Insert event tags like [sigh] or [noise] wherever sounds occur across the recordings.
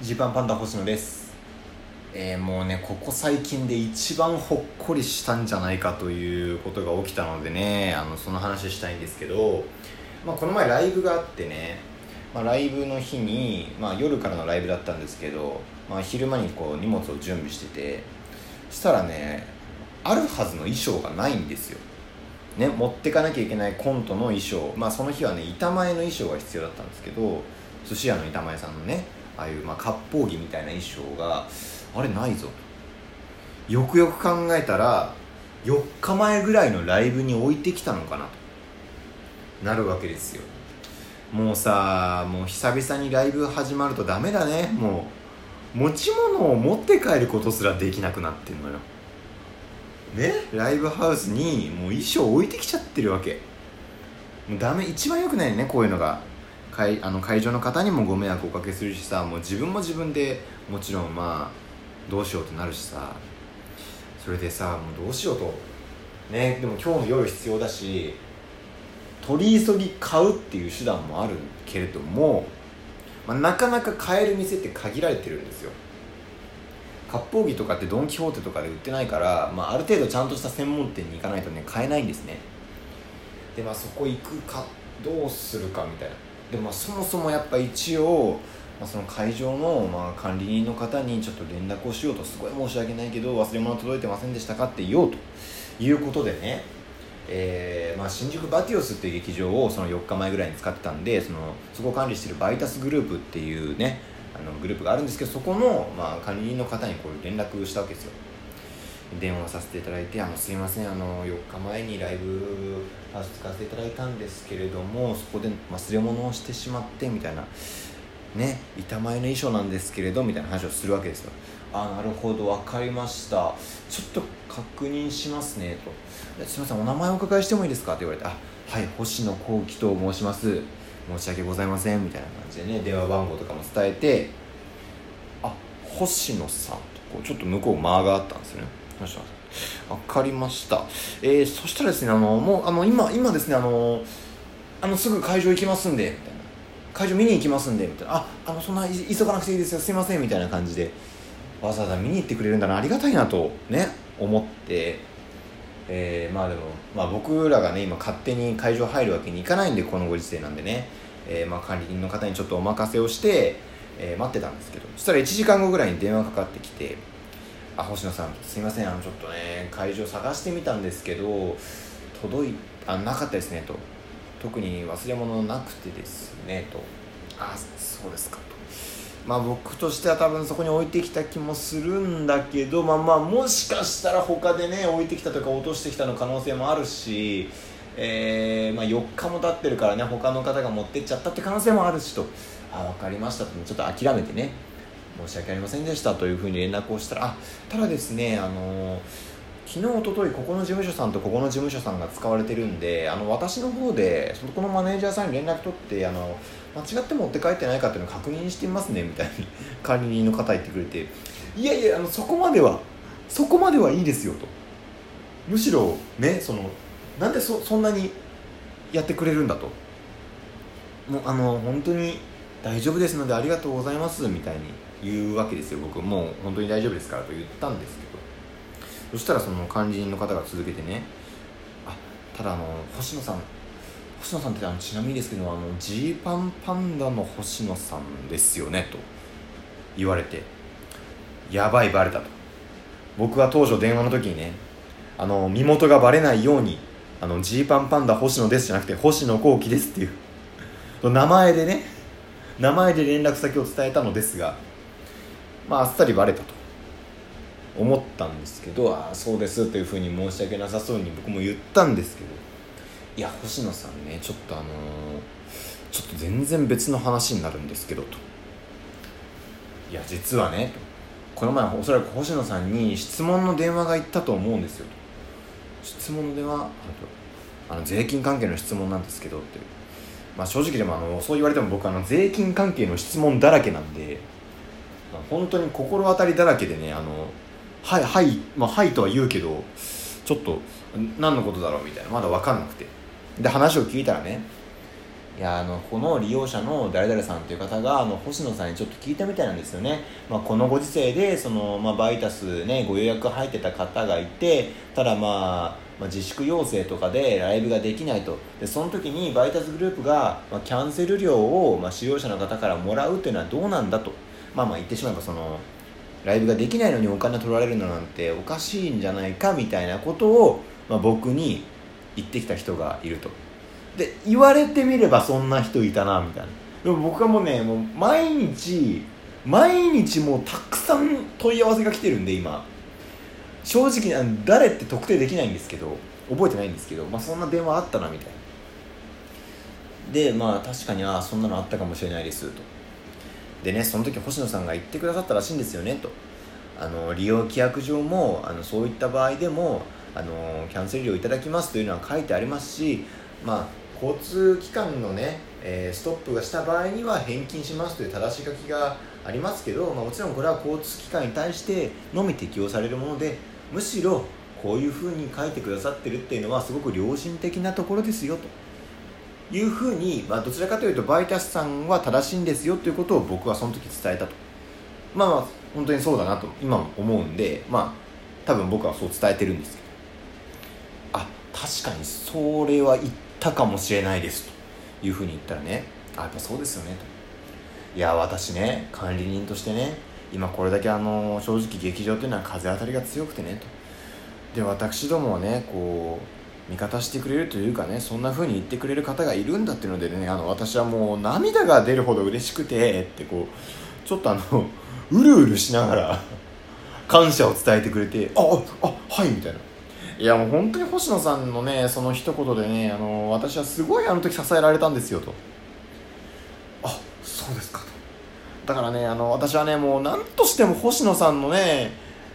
ジーパンパンダ星野です。えー、もうねここ最近で一番ほっこりしたんじゃないかということが起きたのでねあのその話したいんですけど、まあ、この前ライブがあってね、まあ、ライブの日に、まあ、夜からのライブだったんですけど、まあ、昼間にこう荷物を準備しててそしたらねあるはずの衣装がないんですよ。ね、持ってかなきゃいけないコントの衣装、まあ、その日はね板前の衣装が必要だったんですけど寿司屋の板前さんのねああいうまあ割烹着みたいな衣装があれないぞと。よくよく考えたら4日前ぐらいのライブに置いてきたのかなと。なるわけですよ。もうさもう久々にライブ始まるとダメだね。もう持ち物を持って帰ることすらできなくなってんのよ。ね？ライブハウスにもう衣装置いてきちゃってるわけ。もうダメ一番よくないねこういうのが。会あの会場の方にもご迷惑おかけするしさもう自分も自分でもちろんまあどうしようってなるしさそれでさもうどうしようと。ねでも今日の夜必要だし取り急ぎ買うっていう手段もあるけれども、まあ、なかなか買える店って限られてるんですよ。割烹着とかってドン・キホーテとかで売ってないから、まあ、ある程度ちゃんとした専門店に行かないとね買えないんですね。でまあそこ行くかどうするかみたいな。でまあそもそもやっぱ一応、まあ、その会場の、まあ、管理人の方にちょっと連絡をしようとすごい申し訳ないけど忘れ物届いてませんでしたかって言おうということでねえーまあ、新宿バティオスっていう劇場をその4日前ぐらいに使ってたんでそのそこを管理してるバイタスグループっていうねあのグループがあるんですけどそこの、まあ、管理人の方にこう連絡したわけですよ。電話させていただいて「あのすいませんあの4日前にライブハウス使わせていただいたんですけれどもそこで忘れ物をしてしまって」みたいなね板前の衣装なんですけれどみたいな話をするわけですよ。あなるほど分かりました。ちょっと確認しますねと。すいませんお名前お伺いしてもいいですか？って言われてあはい星野幸喜と申します。申し訳ございませんみたいな感じでね電話番号とかも伝えてあ星野さんとこうちょっと向こう間があったんですよね。分かりました。えー、そしたらですねあのもうあの今今ですねあのあのすぐ会場行きますんでみたいな。会場見に行きますんでみたいな。ああのそんな急がなくていいですよ。すいません。みたいな感じで。わざわざ見に行ってくれるんだな。ありがたいなとね思って。えー、まあでも、まあ、僕らがね今勝手に会場入るわけにいかないんでこのご時世なんでね、えー、まあ管理人の方にちょっとお任せをして、えー、待ってたんですけど。そしたら1時間後ぐらいに電話かかってきて「あ星野さんすいませんあのちょっとね会場探してみたんですけど届いあなかったですね」と「特に忘れ物なくてですね」と「あそうですか」と。まあ僕としては多分そこに置いてきた気もするんだけどまあまあもしかしたら他でね置いてきたとか落としてきたの可能性もあるし、えー、まあ、4日も経ってるからね他の方が持ってっちゃったって可能性もあるしと。あ分かりましたと。ちょっと諦めてね。申し訳ありませんでしたというふうに連絡をしたらあただですねあの昨日おとといここの事務所さんとここの事務所さんが使われてるんであの私の方でそこのマネージャーさんに連絡取ってあの間違って持って帰ってないかっていうのを確認してみますねみたいに [laughs] 管理人の方言ってくれて。いやいやあのそこまではそこまではいいですよと。むしろねそのなんでそそんなにやってくれるんだと。もうあの本当に大丈夫ですのでありがとうございますみたいに言うわけですよ。僕もう本当に大丈夫ですからと言ったんですけど。そしたらその管理人の方が続けてねあただあの星野さん星野さんってあのちなみにですけどあのジーパンパンダの星野さんですよねと言われて。やばいバレたと。僕は当初電話の時にねあの身元がバレないようにあのジーパンパンダ星野ですじゃなくて星野幸喜ですっていう。[laughs] 名前でね名前で連絡先を伝えたのですがまああっさりバレたと思ったんですけどああそうですというふうに申し訳なさそうに僕も言ったんですけどいや星野さんねちょっとあのー、ちょっと全然別の話になるんですけどと。いや実はねこの前おそらく星野さんに質問の電話が行ったと思うんですよ質問の電話あの税金関係の質問なんですけどって。まあ正直でもあのそう言われても僕あの税金関係の質問だらけなんで本当に心当たりだらけでねあのはいはいまあはいとは言うけどちょっと何のことだろうみたいなまだ分かんなくて。で話を聞いたらねいやあのこの利用者の誰々さんという方があの星野さんにちょっと聞いたみたいなんですよね、まあ、このご時世でその、まあ、バイタス、ね、ご予約入ってた方がいてただ、まあ、まあ自粛要請とかでライブができないと。でその時にバイタスグループが、まあ、キャンセル料を、まあ、使用者の方からもらうっていうのはどうなんだと。まあまあ言ってしまえばそのライブができないのにお金取られるのなんておかしいんじゃないかみたいなことを、まあ、僕に言ってきた人がいると。で言われてみればそんな人いたなみたいな。でも僕はもうねもう毎日毎日もうたくさん問い合わせが来てるんで今。正直あの誰って特定できないんですけど覚えてないんですけど、まあ、そんな電話あったなみたいな。でまあ確かにああそんなのあったかもしれないですと。でねその時星野さんが言ってくださったらしいんですよねと。あの利用規約上もあのそういった場合でもあのキャンセル料いただきますというのは書いてありますしまあ交通機関のね、えー、ストップがした場合には返金しますという正し書きがありますけど、まあ、もちろんこれは交通機関に対してのみ適用されるものでむしろこういうふうに書いてくださってるっていうのはすごく良心的なところですよというふうに、まあ、どちらかというとバイタスさんは正しいんですよということを僕はその時伝えたと。まあ本当にそうだなと今も思うんでまあ多分僕はそう伝えてるんですけど。あ確かにそれは言ったかもしれないですと。いうふうに言ったらねあやっぱそうですよねと。いや私ね管理人としてね今これだけあの正直劇場というのは風当たりが強くてねと。で私どもはねこう味方してくれるというかねそんな風に言ってくれる方がいるんだっていうのでねあの私はもう涙が出るほど嬉しくてってこうちょっとあのうるうるしながら感謝を伝えてくれてああはいみたいな。いやもう本当に星野さんのねその一言でねあの私はすごいあの時支えられたんですよと。あそうですかと。だからねあの私はねもう何としても星野さんのね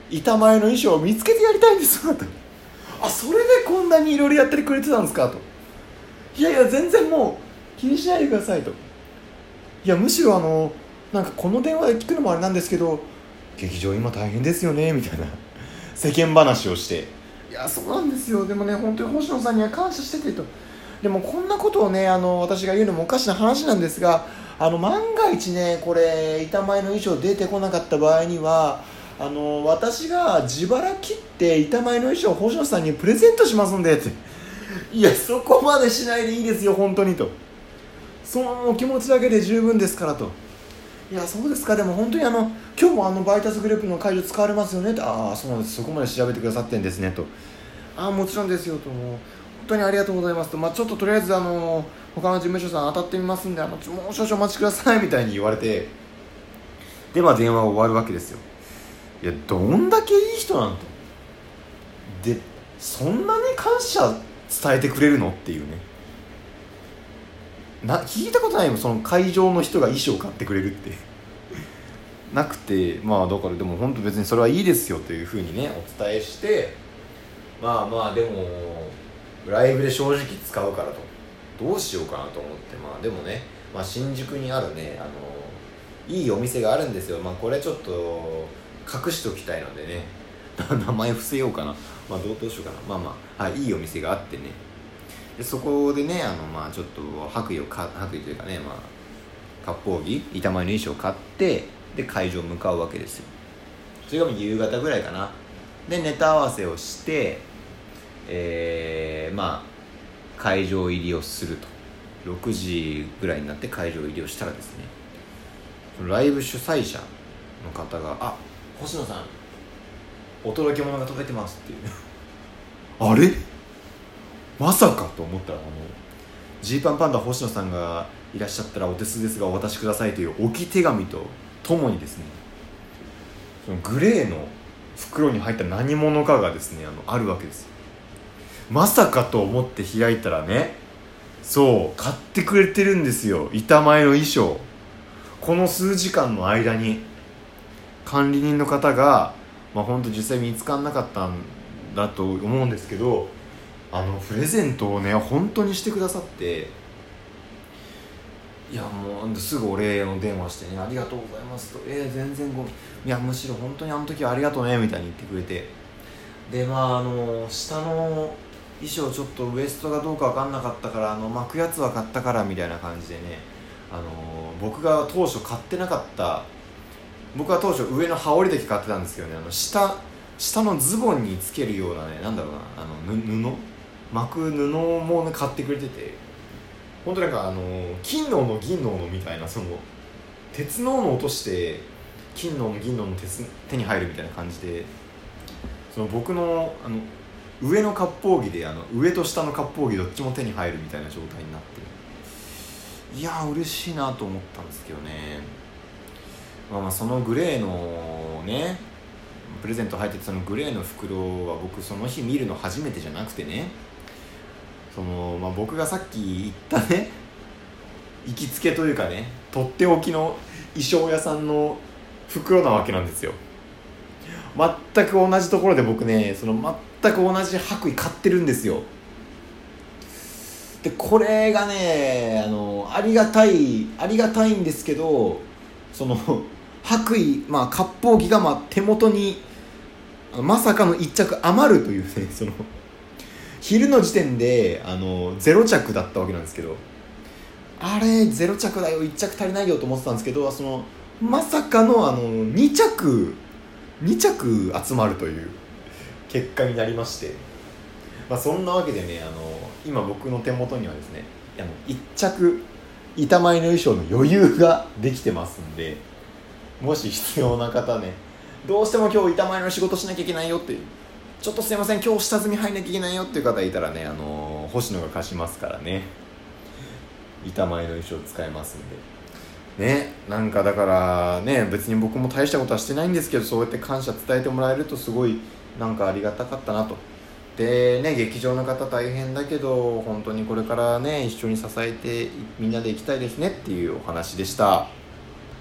板前の衣装を見つけてやりたいんですよと。あそれでこんなにいろいろやってくれてたんですかと。いやいや全然もう気にしないでくださいと。いやむしろあのなんかこの電話で聞くのもあれなんですけど劇場今大変ですよねみたいな。世間話をして。いやそうなんですよ。でもね本当に星野さんには感謝しててと。でもこんなことをねあの私が言うのもおかしな話なんですがあの万が一ねこれ板前の衣装出てこなかった場合にはあの私が自腹切って板前の衣装を星野さんにプレゼントしますんでって。いやそこまでしないでいいですよ本当にと。その気持ちだけで十分ですからと。いやそうですか。でも本当にあの今日もあのバイタスグループの会場使われますよね。ってああそうなんです。そこまで調べてくださってんですねと。ああもちろんですよとも。う本当にありがとうございますと、まあ、ちょっととりあえずあの他の事務所さん当たってみますんであのもう少々お待ちくださいみたいに言われて。でまあ電話が終わるわけですよ。いやどんだけいい人なんとでそんなに感謝伝えてくれるの？っていうねな聞いたことないもんその会場の人が衣装買ってくれるって。[laughs] なくてまあだからでも本当別にそれはいいですよというふうにねお伝えしてまあまあでもライブで正直使うからと。どうしようかなと思ってまあでもね、まあ、新宿にあるねあのいいお店があるんですよ。まあこれちょっと隠しておきたいのでね。[laughs] 名前伏せようかな。まあどうどうしようかな。まあまあ、はい、いいお店があってね。でそこでねあのまあちょっと白衣を白衣というかねまあ割烹着板前の衣装を買ってで会場を向かうわけですよ。それがも夕方ぐらいかな。でネタ合わせをしてえー、まあ会場入りをすると。6時ぐらいになって会場入りをしたらですねライブ主催者の方が「あ星野さんお届け物が届いてます」っていう。あれ？まさかと思ったらあのジーパンパンダ星野さんがいらっしゃったらお手数ですがお渡しくださいという置き手紙とともにですねそのグレーの袋に入った何者かがですねあのあるわけです。まさかと思って開いたらねそう買ってくれてるんですよ。板前の衣装。この数時間の間に管理人の方がまあ本当実際見つからなかったんだと思うんですけどあのプレゼントをね本当にしてくださっていやもうすぐお礼の電話してね「ありがとうございます」と「えー、全然ごめん。いやむしろ本当にあの時はありがとうね」みたいに言ってくれて。でまああの下の衣装ちょっとウエストがどうか分かんなかったからあの巻くやつは買ったからみたいな感じでねあの僕が当初買ってなかった僕は当初上の羽織だけ買ってたんですけどねあの下下のズボンにつけるようなねなんだろうなあの布巻く布も、ね、買ってくれてて本当なんかあの金のの銀ののみたいなその鉄のの落として金のの銀のの鉄手に入るみたいな感じでその僕のあの上の割烹着であの上と下の割烹着どっちも手に入るみたいな状態になって。いや嬉しいなと思ったんですけどね。まあまあそのグレーのねプレゼント入っててそのグレーの袋は僕その日見るの初めてじゃなくてね。その、まあ、僕がさっき言ったね行きつけというかねとっておきの衣装屋さんの袋なわけなんですよ。全く同じところで僕ねその全く同じ白衣買ってるんですよ。でこれがねあのありがたいありがたいんですけどその白衣まあ割烹着がま手元にまさかの1着余るというねその昼の時点であの0着だったわけなんですけどあれ0着だよ1着足りないよと思ってたんですけどそのまさかのあの2着2着集まるという結果になりまして、まあ、そんなわけでねあの今僕の手元にはですねあの1着板前の衣装の余裕ができてますんでもし必要な方ねどうしても今日板前の仕事しなきゃいけないよってちょっとすいません今日下積み入んなきゃいけないよっていう方いたらねあの星野が貸しますからね。板前の衣装使えますんで。ねなんかだからね別に僕も大したことはしてないんですけどそうやって感謝伝えてもらえるとすごいなんかありがたかったなと。でね劇場の方大変だけど本当にこれからね一緒に支えてみんなで行きたいですねっていうお話でした。